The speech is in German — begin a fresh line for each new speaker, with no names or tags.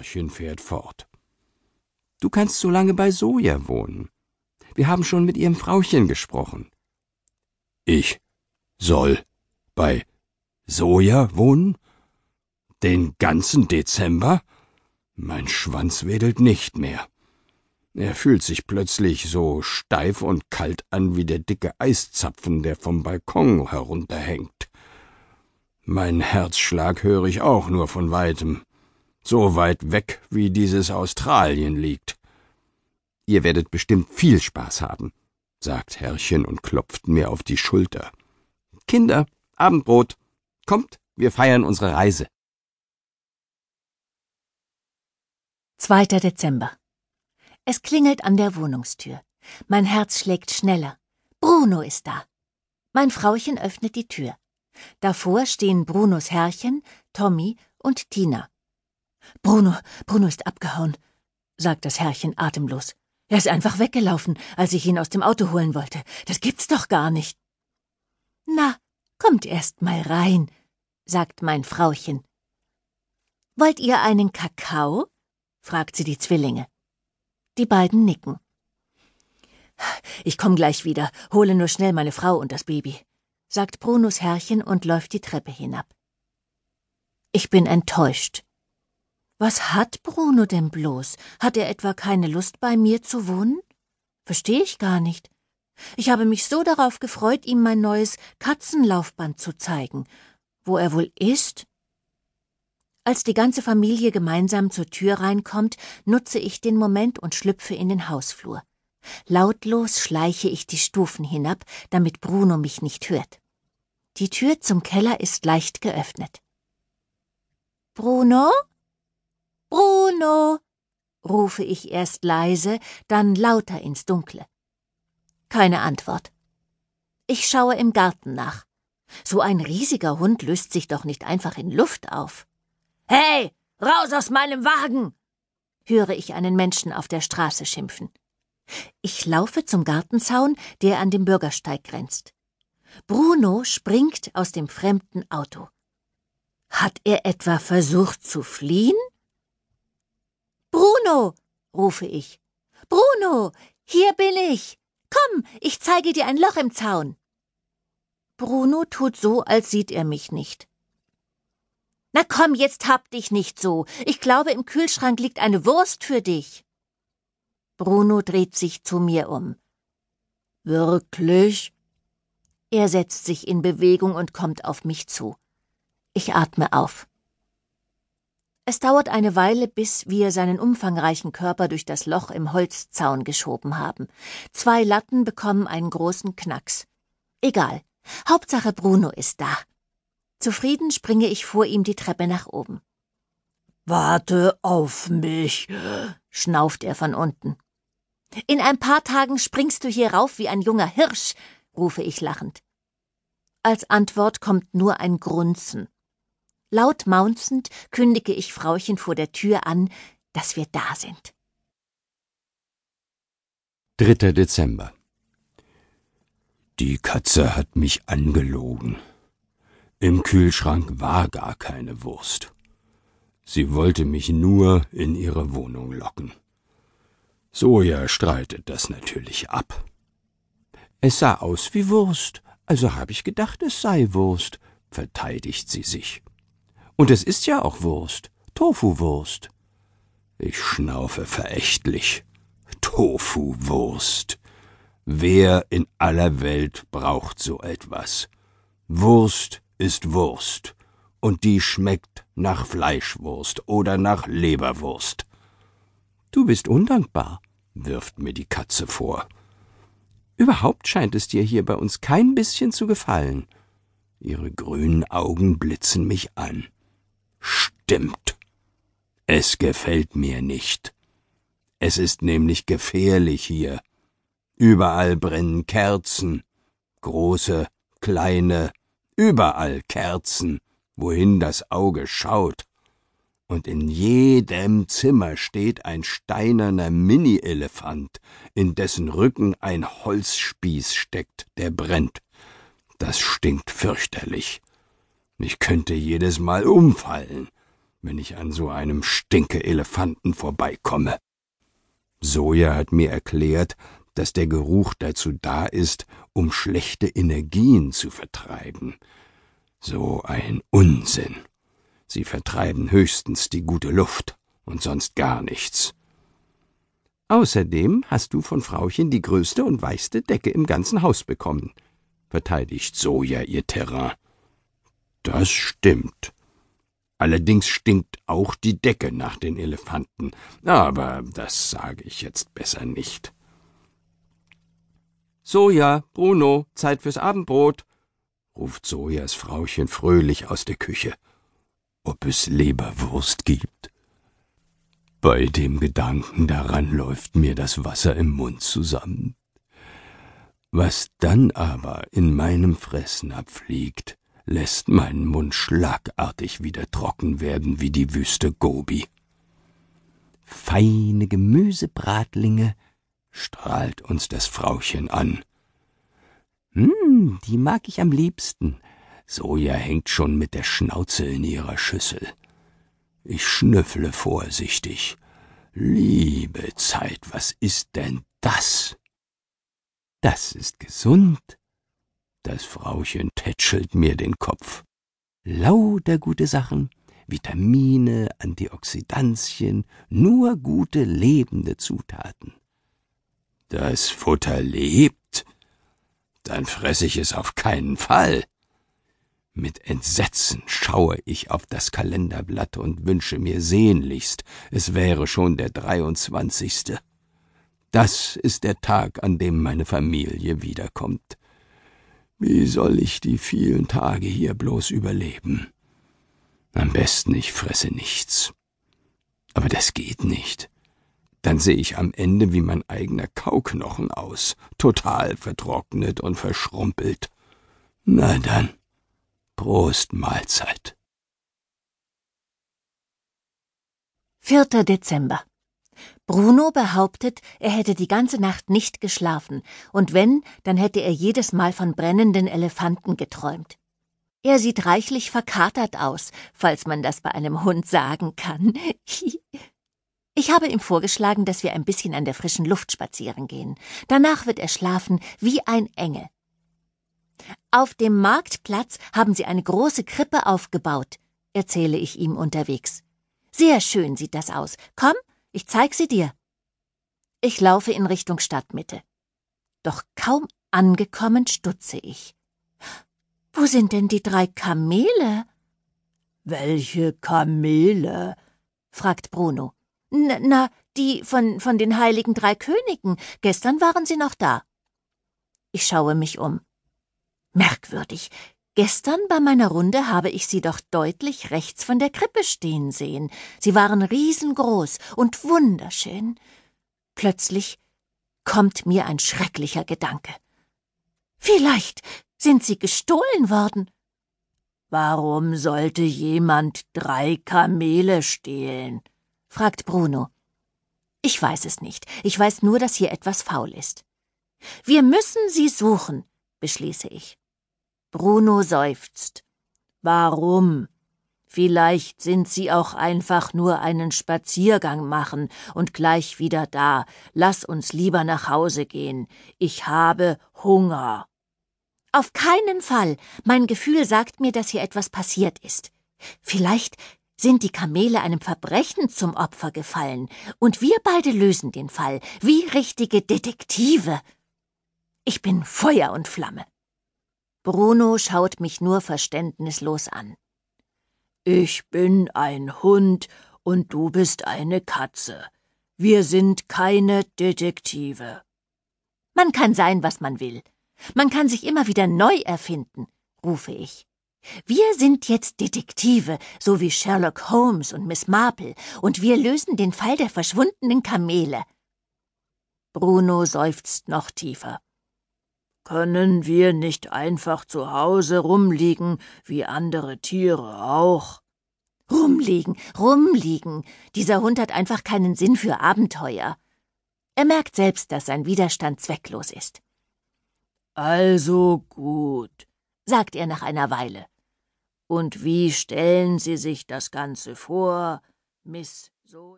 Herrchen fährt fort. Du kannst so lange bei Soja wohnen. Wir haben schon mit ihrem Frauchen gesprochen. Ich soll bei Soja wohnen? Den ganzen Dezember? Mein Schwanz wedelt nicht mehr. Er fühlt sich plötzlich so steif und kalt an wie der dicke Eiszapfen, der vom Balkon herunterhängt. Mein Herzschlag höre ich auch nur von weitem, so weit weg, wie dieses Australien liegt. Ihr werdet bestimmt viel Spaß haben, sagt Herrchen und klopft mir auf die Schulter. Kinder, Abendbrot. Kommt, wir feiern unsere Reise.
2. Dezember. Es klingelt an der Wohnungstür. Mein Herz schlägt schneller. Bruno ist da. Mein Frauchen öffnet die Tür. Davor stehen Brunos Herrchen, Tommy und Tina. Bruno, Bruno ist abgehauen, sagt das Herrchen atemlos. Er ist einfach weggelaufen, als ich ihn aus dem Auto holen wollte. Das gibt's doch gar nicht. Na, kommt erst mal rein, sagt mein Frauchen. Wollt ihr einen Kakao? fragt sie die Zwillinge. Die beiden nicken. Ich komm gleich wieder, hole nur schnell meine Frau und das Baby, sagt Brunos Herrchen und läuft die Treppe hinab. Ich bin enttäuscht. Was hat Bruno denn bloß? Hat er etwa keine Lust, bei mir zu wohnen? Verstehe ich gar nicht. Ich habe mich so darauf gefreut, ihm mein neues Katzenlaufband zu zeigen. Wo er wohl ist? Als die ganze Familie gemeinsam zur Tür reinkommt, nutze ich den Moment und schlüpfe in den Hausflur. Lautlos schleiche ich die Stufen hinab, damit Bruno mich nicht hört. Die Tür zum Keller ist leicht geöffnet. Bruno? Bruno! rufe ich erst leise, dann lauter ins Dunkle. Keine Antwort. Ich schaue im Garten nach. So ein riesiger Hund löst sich doch nicht einfach in Luft auf. Hey, raus aus meinem Wagen! höre ich einen Menschen auf der Straße schimpfen. Ich laufe zum Gartenzaun, der an dem Bürgersteig grenzt. Bruno springt aus dem fremden Auto. Hat er etwa versucht zu fliehen? Bruno, rufe ich. Bruno, hier bin ich. Komm, ich zeige dir ein Loch im Zaun. Bruno tut so, als sieht er mich nicht. Na komm, jetzt hab dich nicht so. Ich glaube, im Kühlschrank liegt eine Wurst für dich. Bruno dreht sich zu mir um. Wirklich? Er setzt sich in Bewegung und kommt auf mich zu. Ich atme auf. Es dauert eine Weile, bis wir seinen umfangreichen Körper durch das Loch im Holzzaun geschoben haben. Zwei Latten bekommen einen großen Knacks. Egal. Hauptsache Bruno ist da. Zufrieden springe ich vor ihm die Treppe nach oben. Warte auf mich, schnauft er von unten. In ein paar Tagen springst du hier rauf wie ein junger Hirsch, rufe ich lachend. Als Antwort kommt nur ein Grunzen. Laut maunzend kündige ich Frauchen vor der Tür an, dass wir da sind.
3. Dezember. Die Katze hat mich angelogen. Im Kühlschrank war gar keine Wurst. Sie wollte mich nur in ihre Wohnung locken. Soja streitet das natürlich ab. Es sah aus wie Wurst, also habe ich gedacht, es sei Wurst, verteidigt sie sich. Und es ist ja auch Wurst, Tofu-Wurst. Ich schnaufe verächtlich. Tofu-Wurst. Wer in aller Welt braucht so etwas? Wurst ist Wurst, und die schmeckt nach Fleischwurst oder nach Leberwurst. Du bist undankbar, wirft mir die Katze vor. Überhaupt scheint es dir hier bei uns kein bisschen zu gefallen. Ihre grünen Augen blitzen mich an. Stimmt. Es gefällt mir nicht. Es ist nämlich gefährlich hier. Überall brennen Kerzen, große, kleine, überall Kerzen, wohin das Auge schaut. Und in jedem Zimmer steht ein steinerner Mini-Elefant, in dessen Rücken ein Holzspieß steckt, der brennt. Das stinkt fürchterlich. Ich könnte jedes Mal umfallen. wenn ich an so einem Stinke-Elefanten vorbeikomme. Soja hat mir erklärt, dass der Geruch dazu da ist, um schlechte Energien zu vertreiben. So ein Unsinn. Sie vertreiben höchstens die gute Luft und sonst gar nichts.
Außerdem hast du von Frauchen die größte und weichste Decke im ganzen Haus bekommen, verteidigt Soja ihr Terrain.
Das stimmt. Allerdings stinkt auch die Decke nach den Elefanten, aber das sage ich jetzt besser nicht.
Soja, Bruno, Zeit fürs Abendbrot,
ruft Sojas Frauchen fröhlich aus der Küche. Ob es Leberwurst gibt? Bei dem Gedanken daran läuft mir das Wasser im Mund zusammen. Was dann aber in meinem Fressen abfliegt, lässt meinen Mund schlagartig wieder trocken werden wie die Wüste Gobi.
Feine Gemüsebratlinge,
strahlt uns das Frauchen an.
Hm, die mag ich am liebsten.
Soja hängt schon mit der Schnauze in ihrer Schüssel. Ich schnüffle vorsichtig. Liebe Zeit, was ist denn das?
Das ist gesund.
Das Frauchen tätschelt mir den Kopf.
Lauter gute Sachen, Vitamine, Antioxidantien, nur gute lebende Zutaten.
Das Futter lebt? Dann fresse ich es auf keinen Fall. Mit Entsetzen schaue ich auf das Kalenderblatt und wünsche mir sehnlichst, es wäre schon der 23. Das ist der Tag, an dem meine Familie wiederkommt. Wie soll ich die vielen Tage hier bloß überleben? Am besten ich fresse nichts. Aber das geht nicht. Dann sehe ich am Ende wie mein eigener Kauknochen aus, total vertrocknet und verschrumpelt. Na dann, Prost Mahlzeit.
4. Dezember. Bruno behauptet, er hätte die ganze Nacht nicht geschlafen, und wenn, dann hätte er jedes Mal von brennenden Elefanten geträumt. Er sieht reichlich verkatert aus, falls man das bei einem Hund sagen kann. Ich habe ihm vorgeschlagen, dass wir ein bisschen an der frischen Luft spazieren gehen. Danach wird er schlafen wie ein Engel. Auf dem Marktplatz haben sie eine große Krippe aufgebaut, erzähle ich ihm unterwegs. Sehr schön sieht das aus. Komm, ich zeig sie dir. Ich laufe in Richtung Stadtmitte. Doch kaum angekommen stutze ich. Wo sind denn die drei Kamele?
Welche Kamele? fragt Bruno.
Na, na, die von, von den heiligen drei Königen. Gestern waren sie noch da. Ich schaue mich um. Merkwürdig. Gestern bei meiner Runde habe ich sie doch deutlich rechts von der Krippe stehen sehen. Sie waren riesengroß und wunderschön. Plötzlich kommt mir ein schrecklicher Gedanke. Vielleicht sind sie gestohlen worden.
Warum sollte jemand drei Kamele stehlen?
fragt Bruno. Ich weiß es nicht. Ich weiß nur, dass hier etwas faul ist. Wir müssen sie suchen, beschließe ich.
Bruno seufzt. Warum? Vielleicht sind sie auch einfach nur einen Spaziergang machen und gleich wieder da. Lass uns lieber nach Hause gehen. Ich habe Hunger.
Auf keinen Fall. Mein Gefühl sagt mir, dass hier etwas passiert ist. Vielleicht sind die Kamele einem Verbrechen zum Opfer gefallen, und wir beide lösen den Fall, wie richtige Detektive. Ich bin Feuer und Flamme. Bruno schaut mich nur verständnislos an.
Ich bin ein Hund und du bist eine Katze. Wir sind keine Detektive.
Man kann sein, was man will. Man kann sich immer wieder neu erfinden, rufe ich. Wir sind jetzt Detektive, so wie Sherlock Holmes und Miss Marple, und wir lösen den Fall der verschwundenen Kamele.
Bruno seufzt noch tiefer. Können wir nicht einfach zu Hause rumliegen, wie andere Tiere auch?
Rumliegen, rumliegen. Dieser Hund hat einfach keinen Sinn für Abenteuer. Er merkt selbst, dass sein Widerstand zwecklos ist.
Also gut,
sagt er nach einer Weile. Und wie stellen Sie sich das Ganze vor, Miss so